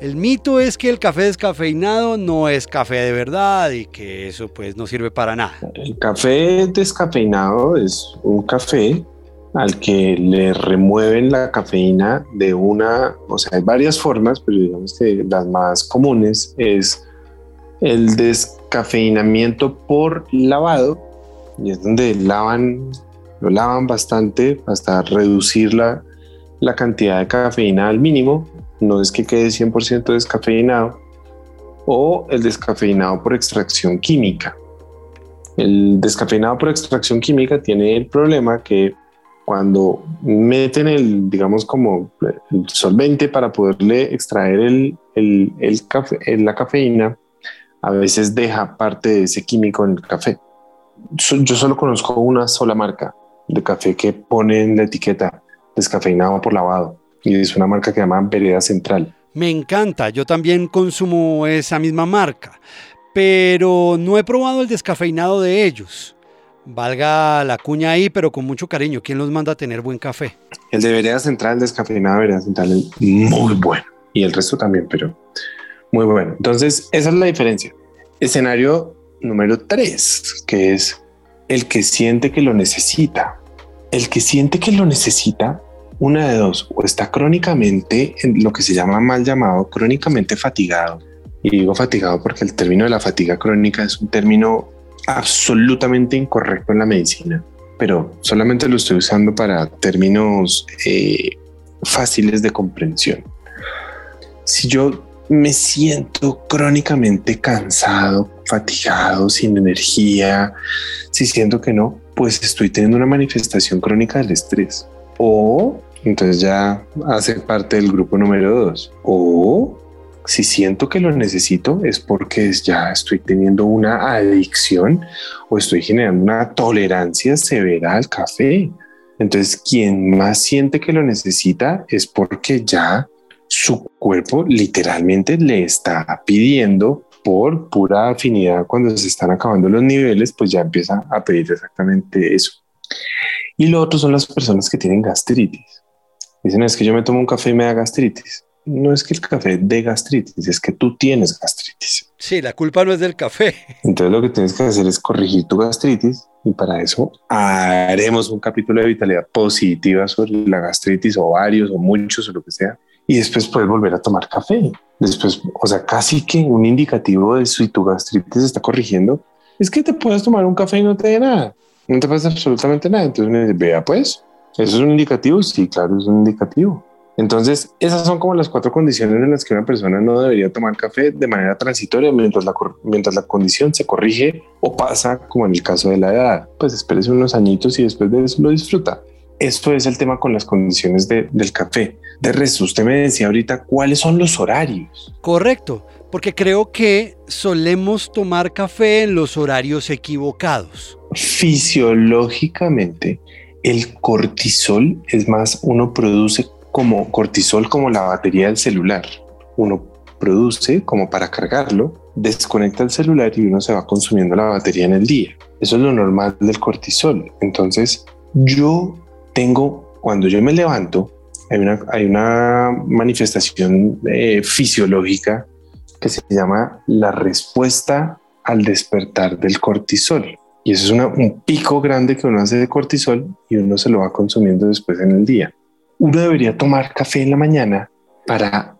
El mito es que el café descafeinado no es café de verdad y que eso pues no sirve para nada. El café descafeinado es un café al que le remueven la cafeína de una, o sea, hay varias formas, pero digamos que las más comunes es el descafeinamiento por lavado, y es donde lavan, lo lavan bastante hasta reducir la, la cantidad de cafeína al mínimo, no es que quede 100% descafeinado, o el descafeinado por extracción química. El descafeinado por extracción química tiene el problema que cuando meten el, digamos, como el solvente para poderle extraer el, el, café, la cafeína, a veces deja parte de ese químico en el café. Yo solo conozco una sola marca de café que pone en la etiqueta descafeinado por lavado y es una marca que se llama Vereda Central. Me encanta, yo también consumo esa misma marca, pero no he probado el descafeinado de ellos. Valga la cuña ahí, pero con mucho cariño. ¿Quién los manda a tener buen café? El de Vereda Central, el descafeinado de Vereda Central es muy bueno. Y el resto también, pero muy bueno. Entonces, esa es la diferencia. Escenario número tres, que es el que siente que lo necesita. El que siente que lo necesita, una de dos, o está crónicamente en lo que se llama mal llamado crónicamente fatigado. Y digo fatigado porque el término de la fatiga crónica es un término absolutamente incorrecto en la medicina, pero solamente lo estoy usando para términos eh, fáciles de comprensión. Si yo me siento crónicamente cansado, fatigado, sin energía, si siento que no, pues estoy teniendo una manifestación crónica del estrés. O entonces ya hace parte del grupo número dos. O si siento que lo necesito es porque ya estoy teniendo una adicción o estoy generando una tolerancia severa al café. Entonces, quien más siente que lo necesita es porque ya su cuerpo literalmente le está pidiendo por pura afinidad cuando se están acabando los niveles, pues ya empieza a pedir exactamente eso. Y lo otro son las personas que tienen gastritis. Dicen, es que yo me tomo un café y me da gastritis no es que el café dé gastritis, es que tú tienes gastritis. Sí, la culpa no es del café. Entonces lo que tienes que hacer es corregir tu gastritis y para eso haremos un capítulo de vitalidad positiva sobre la gastritis o varios o muchos o lo que sea. Y después puedes volver a tomar café. Después, o sea, casi que un indicativo de si tu gastritis está corrigiendo es que te puedas tomar un café y no te dé nada. No te pasa absolutamente nada. Entonces me dice, vea pues, ¿eso es un indicativo? Sí, claro, es un indicativo. Entonces, esas son como las cuatro condiciones en las que una persona no debería tomar café de manera transitoria mientras la, mientras la condición se corrige o pasa, como en el caso de la edad. Pues espérese unos añitos y después de eso lo disfruta. Esto es el tema con las condiciones del café. De resto, usted me decía ahorita cuáles son los horarios. Correcto, porque creo que solemos tomar café en los horarios equivocados. Fisiológicamente, el cortisol es más, uno produce como cortisol como la batería del celular. Uno produce como para cargarlo, desconecta el celular y uno se va consumiendo la batería en el día. Eso es lo normal del cortisol. Entonces, yo tengo, cuando yo me levanto, hay una, hay una manifestación eh, fisiológica que se llama la respuesta al despertar del cortisol. Y eso es un pico grande que uno hace de cortisol y uno se lo va consumiendo después en el día uno debería tomar café en la mañana para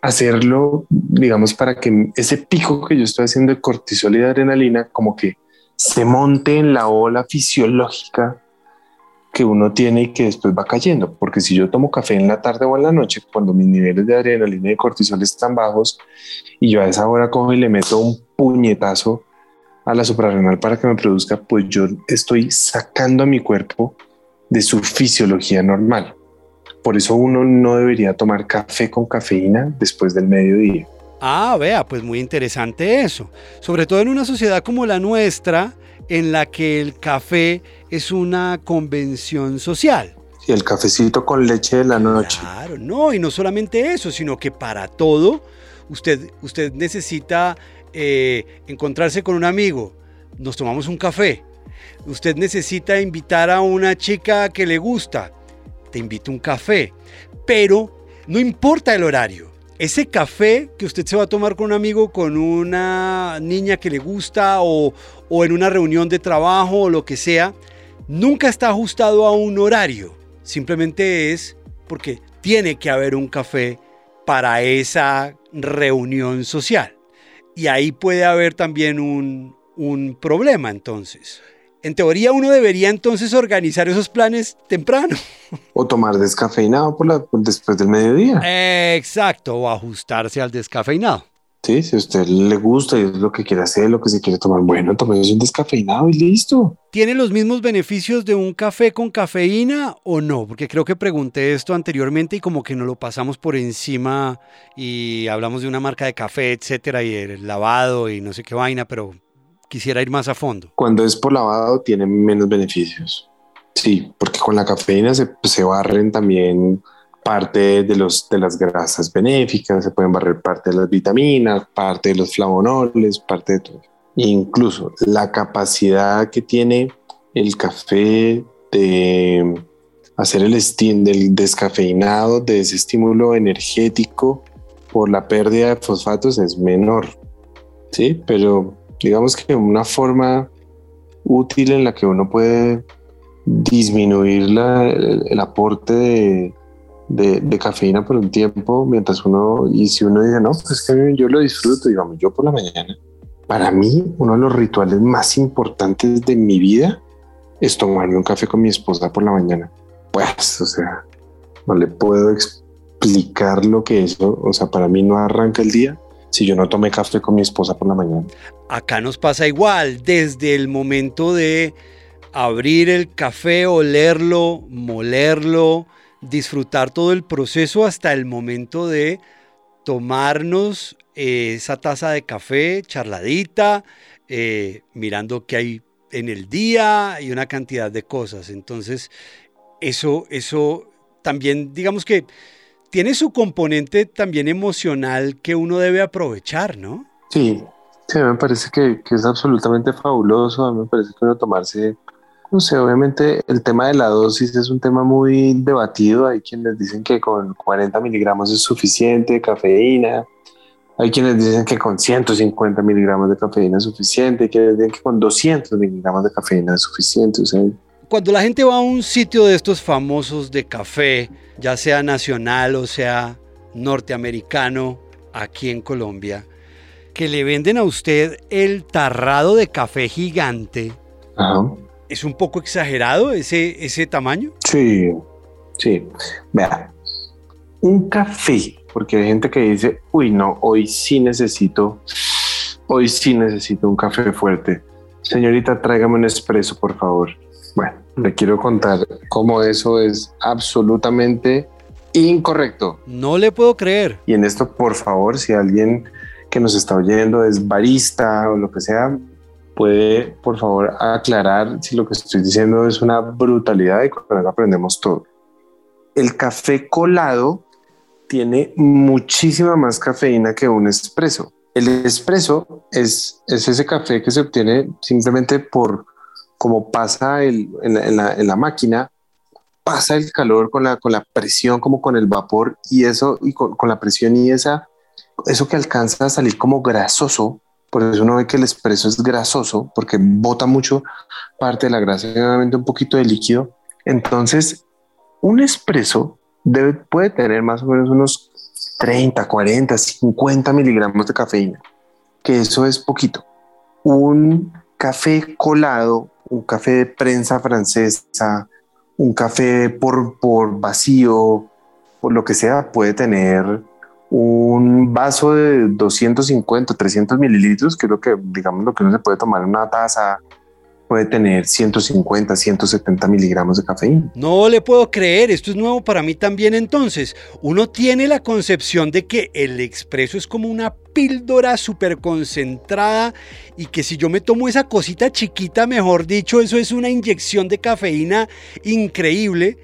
hacerlo, digamos, para que ese pico que yo estoy haciendo de cortisol y de adrenalina, como que se monte en la ola fisiológica que uno tiene y que después va cayendo. Porque si yo tomo café en la tarde o en la noche, cuando mis niveles de adrenalina y de cortisol están bajos, y yo a esa hora cojo y le meto un puñetazo a la suprarrenal para que me produzca, pues yo estoy sacando a mi cuerpo de su fisiología normal. Por eso uno no debería tomar café con cafeína después del mediodía. Ah, vea, pues muy interesante eso. Sobre todo en una sociedad como la nuestra, en la que el café es una convención social. Y el cafecito con leche de la noche. Claro, no, y no solamente eso, sino que para todo usted, usted necesita eh, encontrarse con un amigo. Nos tomamos un café. Usted necesita invitar a una chica que le gusta te invito un café. Pero no importa el horario. Ese café que usted se va a tomar con un amigo, con una niña que le gusta o en una reunión de trabajo o lo que sea, nunca está ajustado a un horario, simplemente es porque tiene que haber un café para esa reunión social. Y ahí puede haber también un, un problema entonces. En teoría uno debería entonces organizar esos planes temprano. O tomar descafeinado por la, después del mediodía. Exacto, o ajustarse al descafeinado. Sí, si a usted le gusta y es lo que quiere hacer, lo que se quiere tomar, bueno, tomemos un descafeinado y listo. ¿Tiene los mismos beneficios de un café con cafeína o no? Porque creo que pregunté esto anteriormente y como que nos lo pasamos por encima y hablamos de una marca de café, etcétera, y el lavado y no sé qué vaina, pero quisiera ir más a fondo. Cuando es por lavado tiene menos beneficios. Sí, porque con la cafeína se, se barren también parte de, los, de las grasas benéficas, se pueden barrer parte de las vitaminas, parte de los flavonoles, parte de todo. Incluso la capacidad que tiene el café de hacer el steam del descafeinado, de ese estímulo energético por la pérdida de fosfatos es menor. Sí, pero digamos que una forma útil en la que uno puede disminuir el aporte de, de, cafeína por un tiempo, mientras uno, y si uno dice, no, pues que yo lo disfruto, digamos, yo por la mañana, para mí uno de los rituales más importantes de mi vida es tomarme un café con mi esposa por la mañana. Pues, o sea, no le puedo explicar lo que es, o sea, para mí no arranca el día si yo no tomé café con mi esposa por la mañana. Acá nos pasa igual, desde el momento de abrir el café, olerlo, molerlo, disfrutar todo el proceso hasta el momento de tomarnos eh, esa taza de café charladita, eh, mirando qué hay en el día y una cantidad de cosas. Entonces, eso, eso también, digamos que tiene su componente también emocional que uno debe aprovechar, ¿no? Sí, sí, me parece que, que es absolutamente fabuloso. A mí me parece que uno tomarse no sé, obviamente el tema de la dosis es un tema muy debatido. Hay quienes dicen que con 40 miligramos es suficiente de cafeína. Hay quienes dicen que con 150 miligramos de cafeína es suficiente. Hay quienes dicen que con 200 miligramos de cafeína es suficiente. Cuando la gente va a un sitio de estos famosos de café, ya sea nacional o sea norteamericano, aquí en Colombia, que le venden a usted el tarrado de café gigante, Ajá. ¿Es un poco exagerado ese, ese tamaño? Sí, sí. Vea, un café, porque hay gente que dice, uy, no, hoy sí necesito, hoy sí necesito un café fuerte. Señorita, tráigame un espresso, por favor. Bueno, le quiero contar cómo eso es absolutamente incorrecto. No le puedo creer. Y en esto, por favor, si alguien que nos está oyendo es barista o lo que sea, puede por favor aclarar si lo que estoy diciendo es una brutalidad y con eso aprendemos todo. El café colado tiene muchísima más cafeína que un espresso. El espresso es, es ese café que se obtiene simplemente por como pasa el, en, la, en, la, máquina, pasa el calor con la, con la presión, como con el vapor y eso, y con, con la presión y esa, eso que alcanza a salir como grasoso, por eso uno ve que el espresso es grasoso, porque bota mucho parte de la grasa y obviamente un poquito de líquido. Entonces, un espresso puede tener más o menos unos 30, 40, 50 miligramos de cafeína, que eso es poquito. Un café colado, un café de prensa francesa, un café por, por vacío, por lo que sea, puede tener un vaso de 250, 300 mililitros, que es lo que, digamos, lo que uno se puede tomar en una taza, puede tener 150, 170 miligramos de cafeína. No le puedo creer, esto es nuevo para mí también entonces. Uno tiene la concepción de que el expreso es como una píldora súper concentrada y que si yo me tomo esa cosita chiquita, mejor dicho, eso es una inyección de cafeína increíble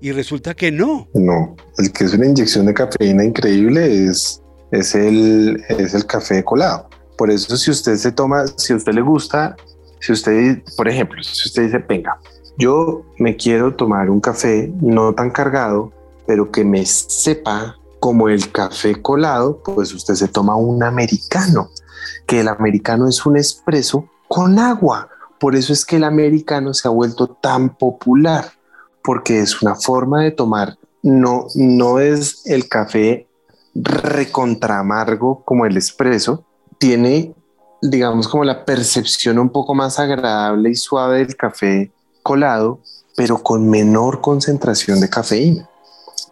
y resulta que no. No, el que es una inyección de cafeína increíble es, es, el, es el café colado. Por eso si usted se toma, si usted le gusta, si usted, por ejemplo, si usted dice, venga, yo me quiero tomar un café no tan cargado, pero que me sepa como el café colado, pues usted se toma un americano, que el americano es un espresso con agua por eso es que el americano se ha vuelto tan popular, porque es una forma de tomar, no, no es el café recontra amargo como el espresso, tiene, digamos, como la percepción un poco más agradable y suave del café colado, pero con menor concentración de cafeína,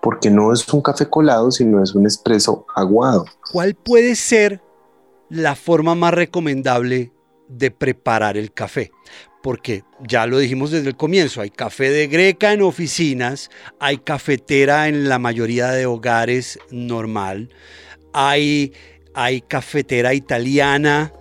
porque no es un café colado, sino es un espresso aguado. ¿Cuál puede ser la forma más recomendable de preparar el café? Porque ya lo dijimos desde el comienzo, hay café de greca en oficinas, hay cafetera en la mayoría de hogares normal, hay, hay cafetera italiana,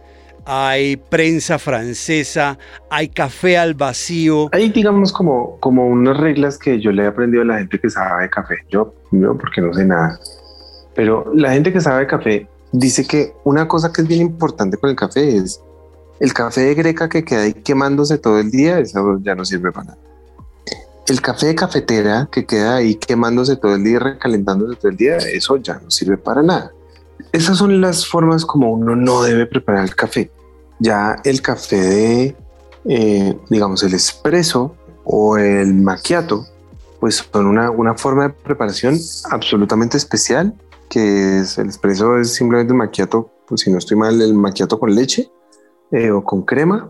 hay prensa francesa, hay café al vacío. Hay, digamos, como, como unas reglas que yo le he aprendido a la gente que sabe de café. Yo, yo, porque no sé nada. Pero la gente que sabe de café dice que una cosa que es bien importante con el café es el café de greca que queda ahí quemándose todo el día, eso ya no sirve para nada. El café de cafetera que queda ahí quemándose todo el día, recalentándose todo el día, eso ya no sirve para nada. Esas son las formas como uno no debe preparar el café. Ya el café de, eh, digamos, el espresso o el macchiato, pues son una, una forma de preparación absolutamente especial, que es el espresso es simplemente un macchiato, pues si no estoy mal, el macchiato con leche eh, o con crema,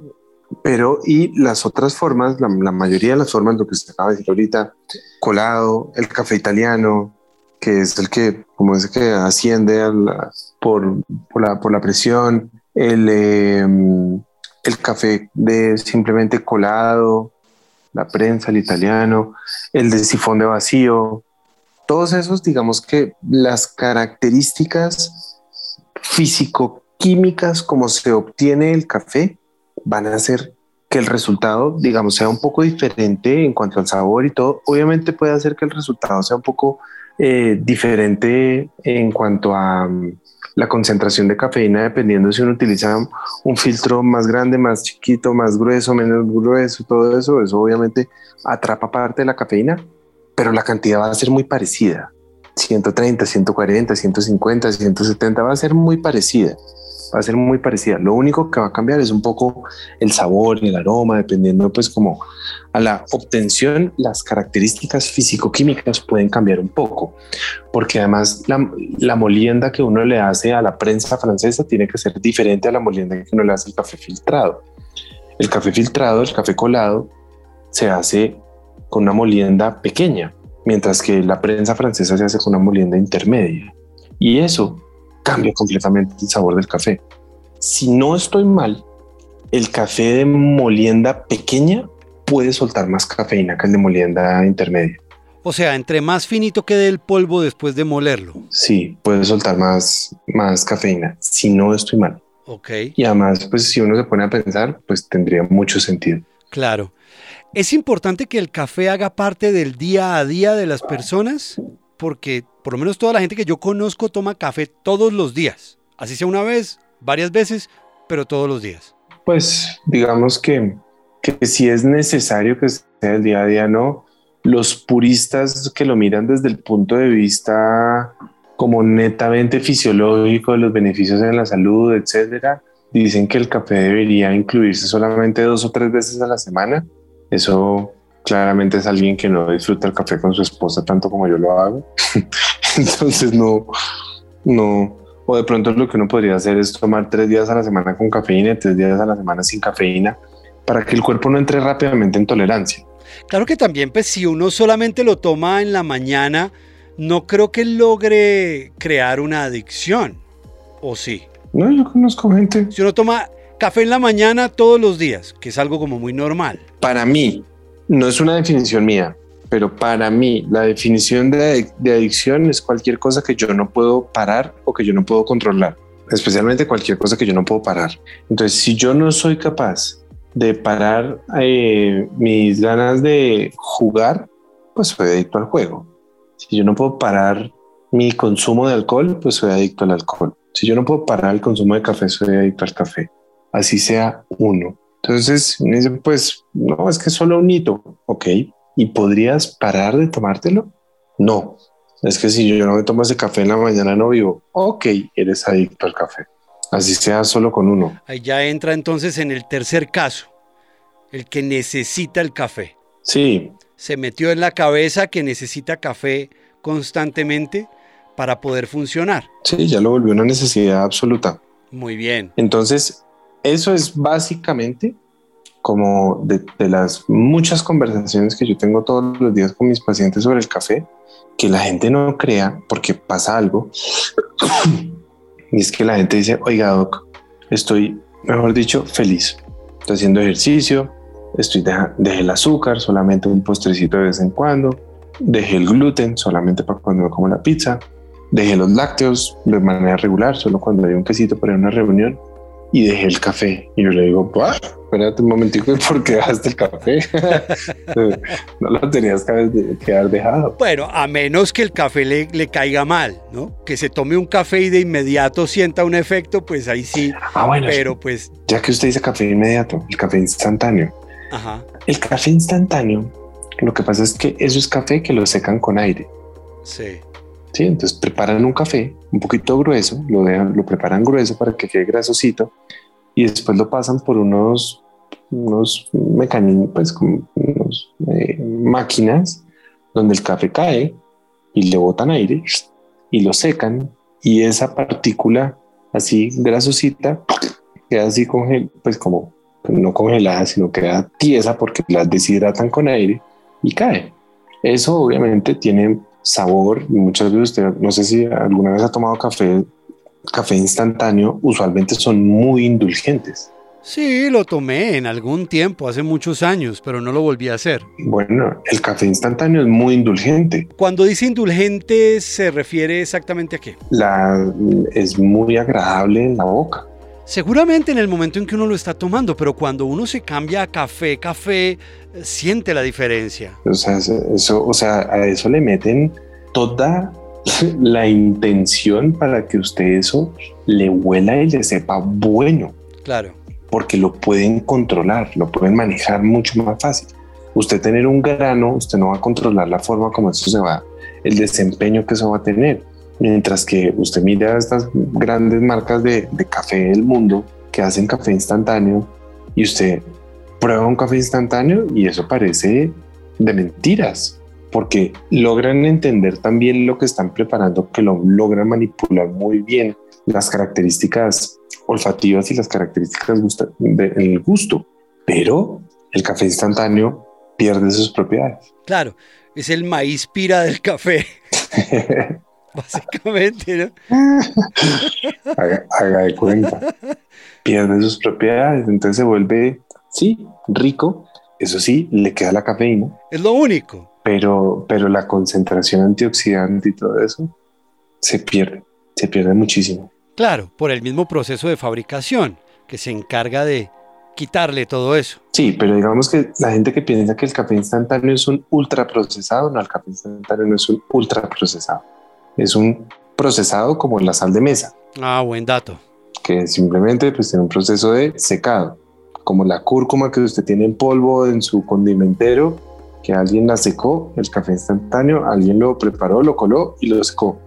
pero y las otras formas, la, mayoría de las formas, lo que se acaba de decir ahorita, colado, el café italiano, que es el que, como es que asciende por, por, la, por la presión, el, em, el café de simplemente colado, la prensa, el italiano, el de sifón de vacío, todos esos, digamos que las características físico-químicas como se obtiene el café van a hacer que el resultado, digamos, sea un poco diferente en cuanto al sabor y todo. Obviamente puede hacer que el resultado sea un poco eh, diferente en cuanto a mm, la concentración de cafeína, dependiendo si uno utiliza un filtro más grande, más chiquito, más grueso, menos grueso, todo eso, eso obviamente atrapa parte de la cafeína, pero la cantidad va a ser muy parecida. 130, 140, 150, 170 va a ser muy parecida va a ser muy parecida. Lo único que va a cambiar es un poco el sabor, el aroma, dependiendo pues como a la obtención, las características físico-químicas pueden cambiar un poco, porque además la, la, molienda que uno le hace a la prensa francesa tiene que ser diferente a la molienda que uno le hace al café filtrado. El café filtrado, el café colado, se hace con una molienda pequeña, mientras que la prensa francesa se hace con una molienda intermedia. Y eso cambia completamente el sabor del café. Si no estoy mal, el café de molienda pequeña puede soltar más cafeína que el de molienda intermedia. O sea, entre más finito quede el polvo después de molerlo. Sí, puede soltar más, más cafeína, si no estoy mal. Ok. Y además, pues si uno se pone a pensar, pues tendría mucho sentido. Claro. ¿Es importante que el café haga parte del día a día de las personas? Porque por lo menos toda la gente que yo conozco toma café todos los días. Así sea una vez, varias veces, pero todos los días. Pues digamos que, que si es necesario que sea el día a día, no. Los puristas que lo miran desde el punto de vista como netamente fisiológico los beneficios en la salud, etcétera, dicen que el café debería incluirse solamente dos o tres veces a la semana. Eso claramente es alguien que no disfruta el café con su esposa tanto como yo lo hago. Entonces no, no, o de pronto lo que uno podría hacer es tomar tres días a la semana con cafeína y tres días a la semana sin cafeína para que el cuerpo no entre rápidamente en tolerancia. Claro que también, pues si uno solamente lo toma en la mañana, no creo que logre crear una adicción, ¿o sí? No, yo conozco gente. Si uno toma café en la mañana todos los días, que es algo como muy normal. Para mí, no es una definición mía, pero para mí la definición de, adicción es cualquier cosa que yo no puedo parar o que yo no puedo controlar, especialmente cualquier cosa que yo no puedo parar. Entonces, si yo no soy capaz de parar eh, mis ganas de jugar, pues soy adicto al juego. Si yo no puedo parar mi consumo de alcohol, pues soy adicto al alcohol. Si yo no puedo parar el consumo de café, soy adicto al café. Así sea uno. Entonces, me dice, pues, no, es que es solo un hito. Ok, ¿Y podrías parar de tomártelo? No. Es que si yo no me tomo ese café en la mañana no vivo. Ok, eres adicto al café. Así sea solo con uno. Ahí ya entra entonces en el tercer caso. el que necesita el café. Sí. Se metió en la cabeza que necesita café constantemente para poder funcionar. Sí, ya lo volvió una necesidad absoluta. Muy bien. Entonces, eso es básicamente como de, las muchas conversaciones que yo tengo todos los días con mis pacientes sobre el café, que la gente no crea porque pasa algo. y es que la gente dice, oiga, doc, estoy, mejor dicho, feliz. Estoy haciendo ejercicio, estoy deja, dejé el azúcar, solamente un postrecito de vez en cuando, dejé el gluten, solamente para cuando me como la pizza, dejé los lácteos de manera regular, solo cuando hay un quesito para una reunión y dejé el café. Y yo le digo, espérate un momentico, ¿por qué dejaste el café? no lo tenías que haber dejado. Bueno, a menos que el café le, le, caiga mal, ¿no? Que se tome un café y de inmediato sienta un efecto, pues ahí sí. Ah, bueno. Pero pues... Ya que usted dice café inmediato, el café instantáneo. Ajá. El café instantáneo, lo que pasa es que eso es café que lo secan con aire. Sí. Sí, entonces preparan un café un poquito grueso, lo, dejan, lo preparan grueso para que quede grasosito y después lo pasan por unos, unos mecanismos, pues como unos eh, máquinas donde el café cae y le botan aire y lo secan y esa partícula así grasosita queda así congel, pues como no congelada, sino queda tiesa porque la deshidratan con aire y cae. Eso obviamente tiene sabor. Muchas veces usted, no sé si alguna vez ha tomado café, café instantáneo, usualmente son muy indulgentes. Sí, lo tomé en algún tiempo, hace muchos años, pero no lo volví a hacer. Bueno, el café instantáneo es muy indulgente. Cuando dice indulgente, ¿se refiere exactamente a qué? La, es muy agradable en la boca. Seguramente en el momento en que uno lo está tomando, pero cuando uno se cambia a café, café, siente la diferencia. O sea, eso, o sea, a eso le meten toda la intención para que usted eso le huela y le sepa bueno. Claro. Porque lo pueden controlar, lo pueden manejar mucho más fácil. Usted tener un grano, usted no va a controlar la forma como eso se va, el desempeño que eso va a tener. Mientras que usted mira estas grandes marcas de, de café del mundo que hacen café instantáneo y usted prueba un café instantáneo y eso parece de mentiras, porque logran entender también lo que están preparando, que lo logran manipular muy bien las características olfativas y las características del gusto, pero el café instantáneo pierde sus propiedades. Claro, es el maíz pira del café. Básicamente, ¿no? haga, haga, de cuenta. Pierde sus propiedades, entonces se vuelve, sí, rico. Eso sí, le queda la cafeína. Es lo único. Pero, pero la concentración antioxidante y todo eso se pierde, se pierde muchísimo. Claro, por el mismo proceso de fabricación que se encarga de quitarle todo eso. Sí, pero digamos que la gente que piensa que el café instantáneo es un ultra procesado, no, el café instantáneo no es un ultra procesado es un procesado como la sal de mesa. Ah, buen dato. Que simplemente pues tiene un proceso de secado, como la cúrcuma que usted tiene en polvo en su condimentero, que alguien la secó, el café instantáneo, alguien lo preparó, lo coló y lo secó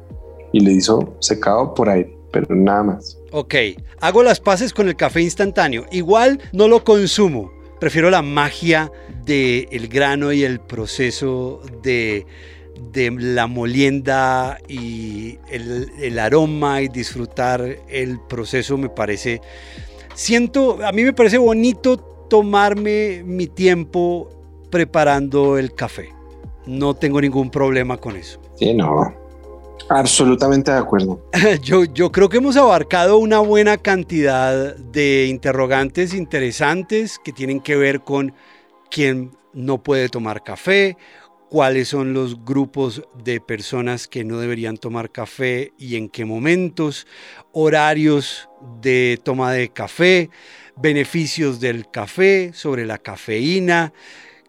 y le hizo secado por aire, pero nada más. Ok, hago las paces con el café instantáneo. Igual no lo consumo. Prefiero la magia del el grano y el proceso de de la molienda y el, aroma y disfrutar el proceso me parece, siento, a mí me parece bonito tomarme mi tiempo preparando el café. No tengo ningún problema con eso. Sí, no. Absolutamente de acuerdo. Yo, yo creo que hemos abarcado una buena cantidad de interrogantes interesantes que tienen que ver con quién no puede tomar café cuáles son los grupos de personas que no deberían tomar café y en qué momentos, horarios de toma de café, beneficios del café, sobre la cafeína.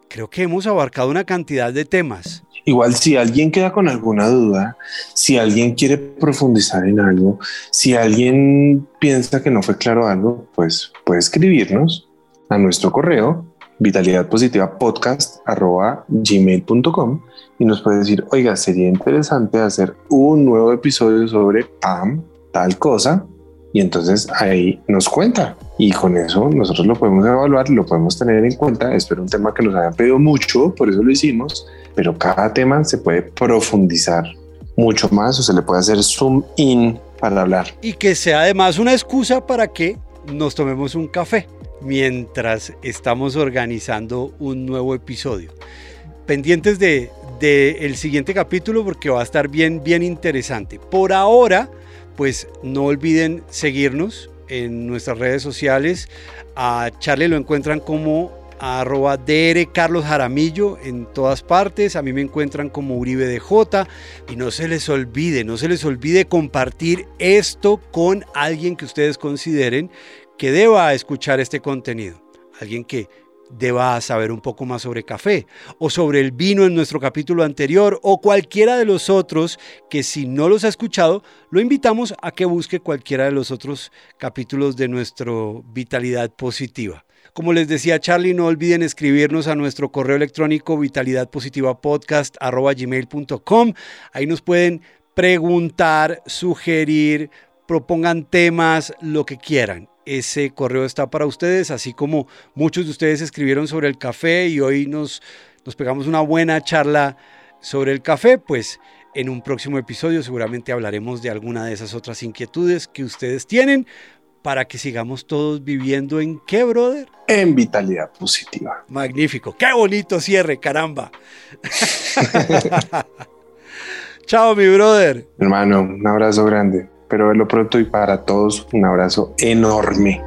Creo que hemos abarcado una cantidad de temas. Igual si alguien queda con alguna duda, si alguien quiere profundizar en algo, si alguien piensa que no fue claro algo, pues puede escribirnos a nuestro correo vitalidad positiva podcast arroba gmail.com y nos puede decir, oiga, sería interesante hacer un nuevo episodio sobre PAM, tal cosa, y entonces ahí nos cuenta y con eso nosotros lo podemos evaluar, lo podemos tener en cuenta. Espero un tema que nos hayan pedido mucho, por eso lo hicimos, pero cada tema se puede profundizar mucho más o se le puede hacer zoom in para hablar. Y que sea además una excusa para que nos tomemos un café mientras estamos organizando un nuevo episodio. Pendientes de, el siguiente capítulo porque va a estar bien, bien interesante. Por ahora, pues no olviden seguirnos en nuestras redes sociales. A Charlie lo encuentran como arroba DR Carlos Jaramillo en todas partes. A mí me encuentran como Uribe DJ. Y no se les olvide, no se les olvide compartir esto con alguien que ustedes consideren que deba escuchar este contenido. Alguien que deba saber un poco más sobre café o sobre el vino en nuestro capítulo anterior o cualquiera de los otros que si no los ha escuchado, lo invitamos a que busque cualquiera de los otros capítulos de nuestro Vitalidad Positiva. Como les decía Charlie, no olviden escribirnos a nuestro correo electrónico vitalidadpositivapodcast.gmail.com. Ahí nos pueden preguntar, sugerir, propongan temas, lo que quieran ese correo está para ustedes, así como muchos de ustedes escribieron sobre el café y hoy nos, nos pegamos una buena charla sobre el café, pues en un próximo episodio seguramente hablaremos de alguna de esas otras inquietudes que ustedes tienen para que sigamos todos viviendo en qué, brother? En vitalidad positiva. Magnífico, qué bonito cierre, caramba. Chao, mi brother. Hermano, un abrazo grande pero verlo pronto y para todos un abrazo enorme.